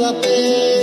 la pena.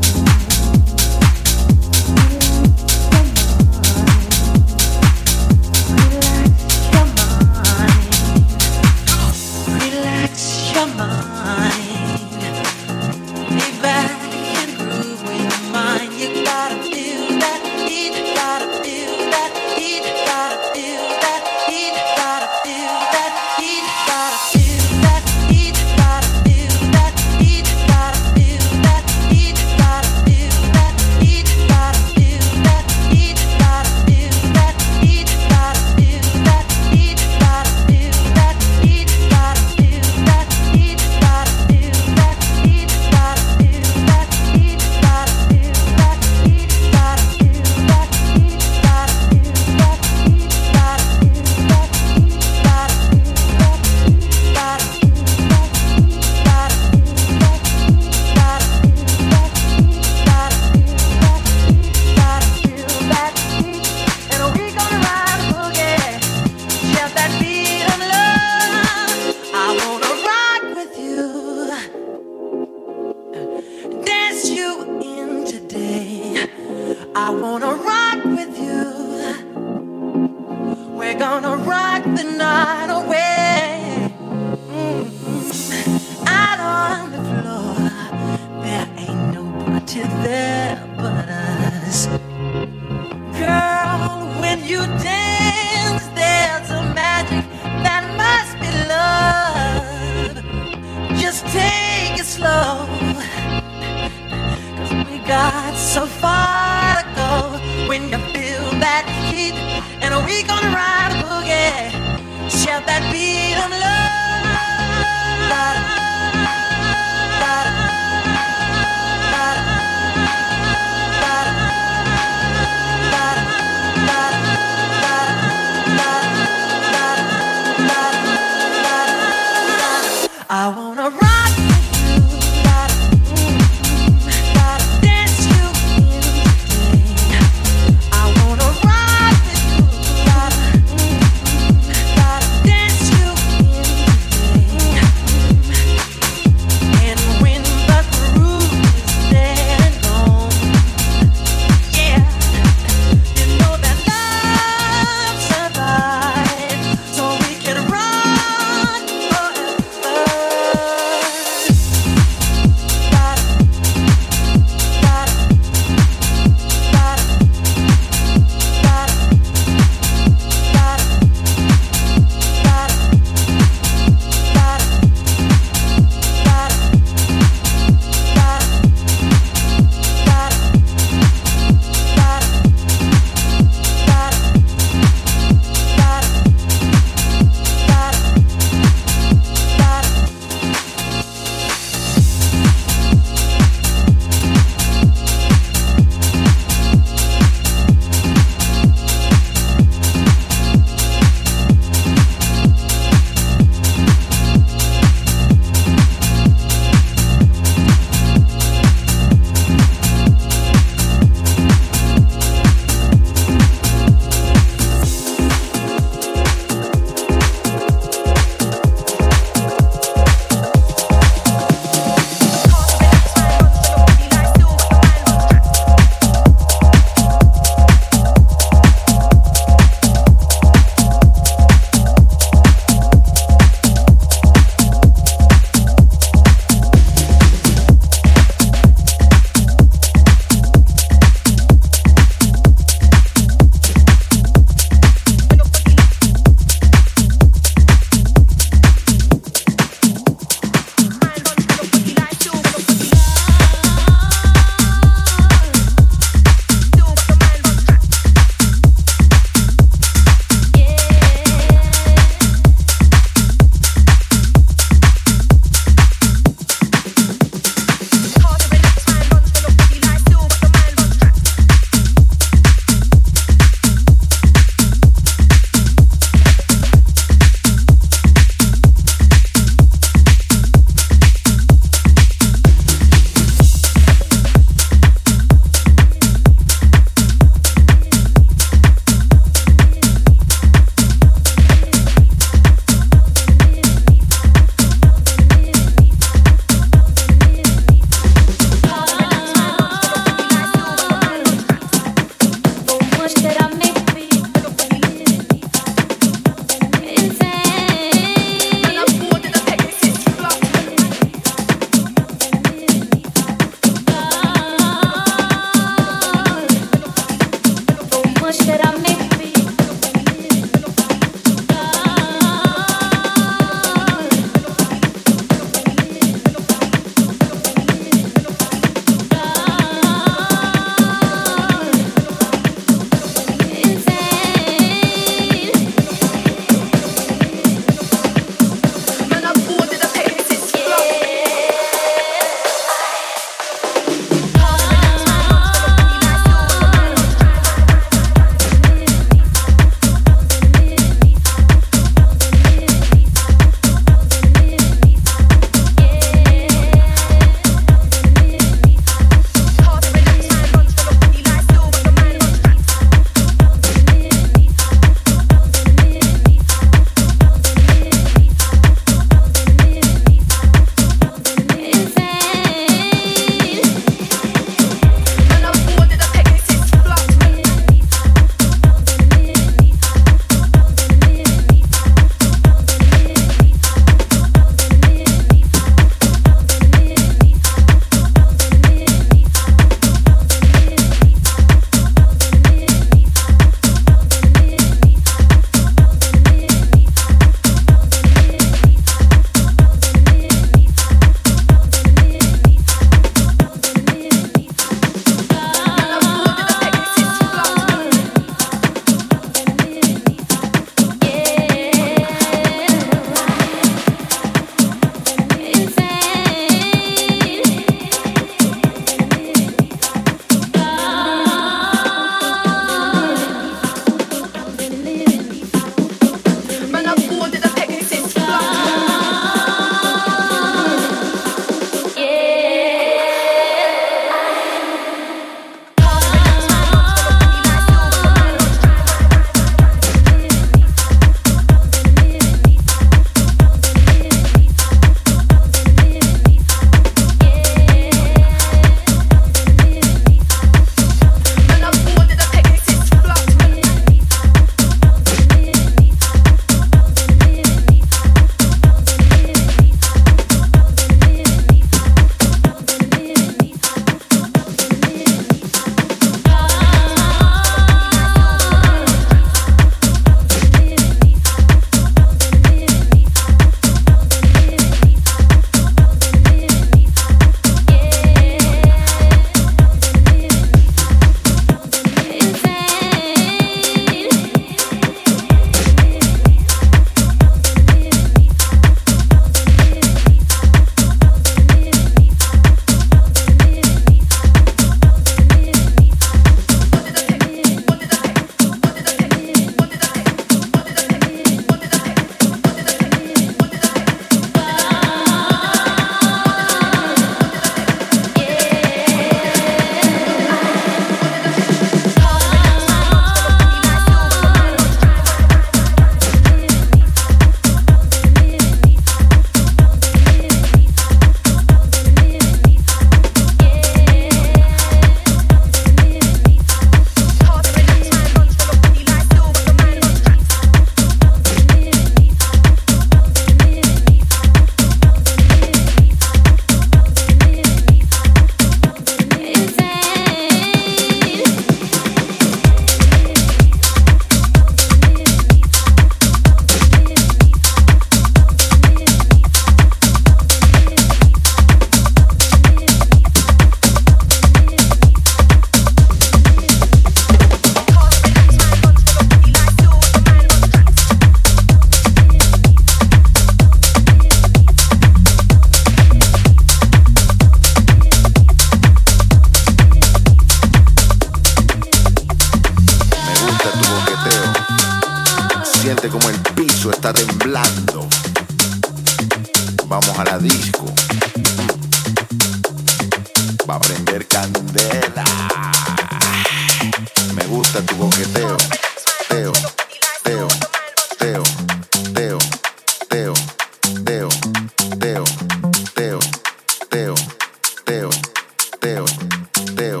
Teo,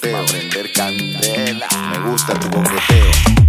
teo. Prender candela. Me gusta tu coqueteo.